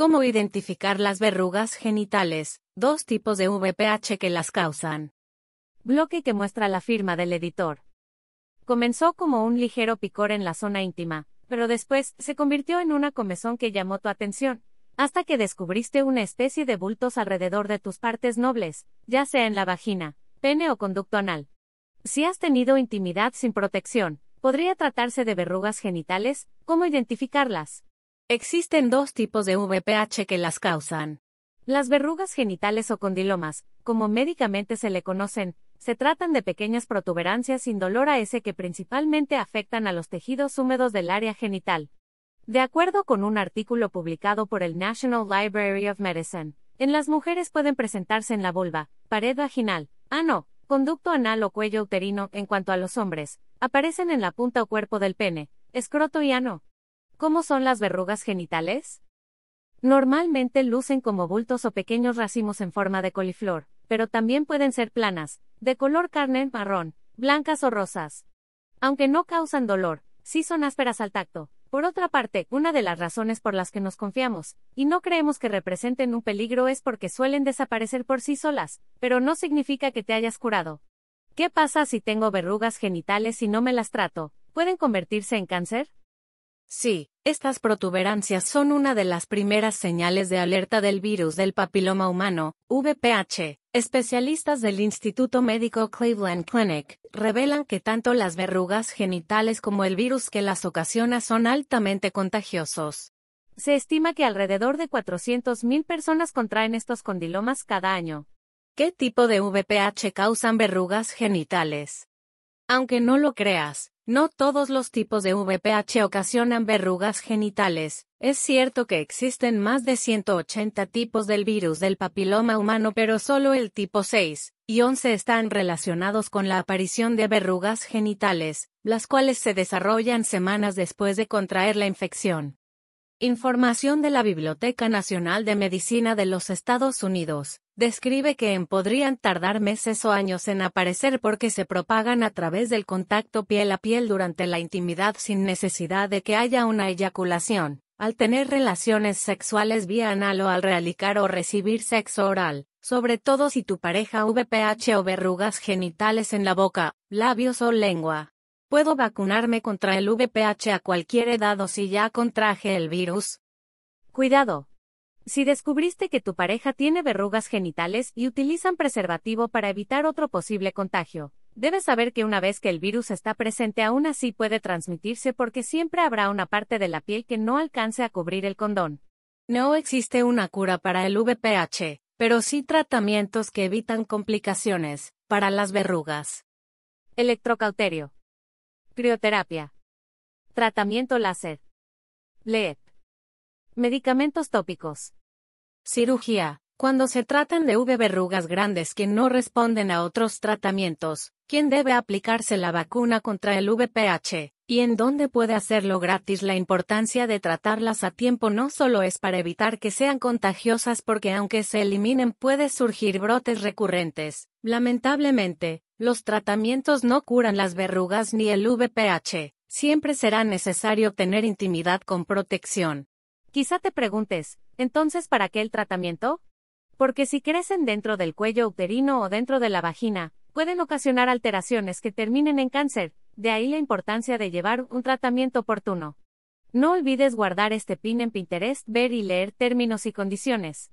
¿Cómo identificar las verrugas genitales? Dos tipos de VPH que las causan. Bloque que muestra la firma del editor. Comenzó como un ligero picor en la zona íntima, pero después se convirtió en una comezón que llamó tu atención, hasta que descubriste una especie de bultos alrededor de tus partes nobles, ya sea en la vagina, pene o conducto anal. Si has tenido intimidad sin protección, podría tratarse de verrugas genitales, ¿cómo identificarlas? Existen dos tipos de VPH que las causan. Las verrugas genitales o condilomas, como médicamente se le conocen, se tratan de pequeñas protuberancias sin dolor a ese que principalmente afectan a los tejidos húmedos del área genital. De acuerdo con un artículo publicado por el National Library of Medicine, en las mujeres pueden presentarse en la vulva, pared vaginal, ano, conducto anal o cuello uterino, en cuanto a los hombres, aparecen en la punta o cuerpo del pene, escroto y ano. ¿Cómo son las verrugas genitales? Normalmente lucen como bultos o pequeños racimos en forma de coliflor, pero también pueden ser planas, de color carne marrón, blancas o rosas. Aunque no causan dolor, sí son ásperas al tacto. Por otra parte, una de las razones por las que nos confiamos, y no creemos que representen un peligro es porque suelen desaparecer por sí solas, pero no significa que te hayas curado. ¿Qué pasa si tengo verrugas genitales y no me las trato? ¿Pueden convertirse en cáncer? Sí, estas protuberancias son una de las primeras señales de alerta del virus del papiloma humano, VPH. Especialistas del Instituto Médico Cleveland Clinic revelan que tanto las verrugas genitales como el virus que las ocasiona son altamente contagiosos. Se estima que alrededor de 400.000 personas contraen estos condilomas cada año. ¿Qué tipo de VPH causan verrugas genitales? Aunque no lo creas, no todos los tipos de VPH ocasionan verrugas genitales. Es cierto que existen más de 180 tipos del virus del papiloma humano, pero solo el tipo 6 y 11 están relacionados con la aparición de verrugas genitales, las cuales se desarrollan semanas después de contraer la infección. Información de la Biblioteca Nacional de Medicina de los Estados Unidos. Describe que en podrían tardar meses o años en aparecer porque se propagan a través del contacto piel a piel durante la intimidad sin necesidad de que haya una eyaculación, al tener relaciones sexuales vía anal o al realicar o recibir sexo oral, sobre todo si tu pareja VPH o verrugas genitales en la boca, labios o lengua. ¿Puedo vacunarme contra el VPH a cualquier edad o si ya contraje el virus? Cuidado. Si descubriste que tu pareja tiene verrugas genitales y utilizan preservativo para evitar otro posible contagio, debes saber que una vez que el virus está presente aún así puede transmitirse porque siempre habrá una parte de la piel que no alcance a cubrir el condón. No existe una cura para el VPH, pero sí tratamientos que evitan complicaciones para las verrugas. Electrocauterio. Crioterapia. Tratamiento láser. LED. Medicamentos tópicos. Cirugía. Cuando se tratan de V verrugas grandes que no responden a otros tratamientos, ¿quién debe aplicarse la vacuna contra el VPH? ¿Y en dónde puede hacerlo gratis? La importancia de tratarlas a tiempo no solo es para evitar que sean contagiosas porque aunque se eliminen puede surgir brotes recurrentes. Lamentablemente, los tratamientos no curan las verrugas ni el VPH. Siempre será necesario tener intimidad con protección. Quizá te preguntes, entonces, ¿para qué el tratamiento? Porque si crecen dentro del cuello uterino o dentro de la vagina, pueden ocasionar alteraciones que terminen en cáncer, de ahí la importancia de llevar un tratamiento oportuno. No olvides guardar este pin en Pinterest, ver y leer términos y condiciones.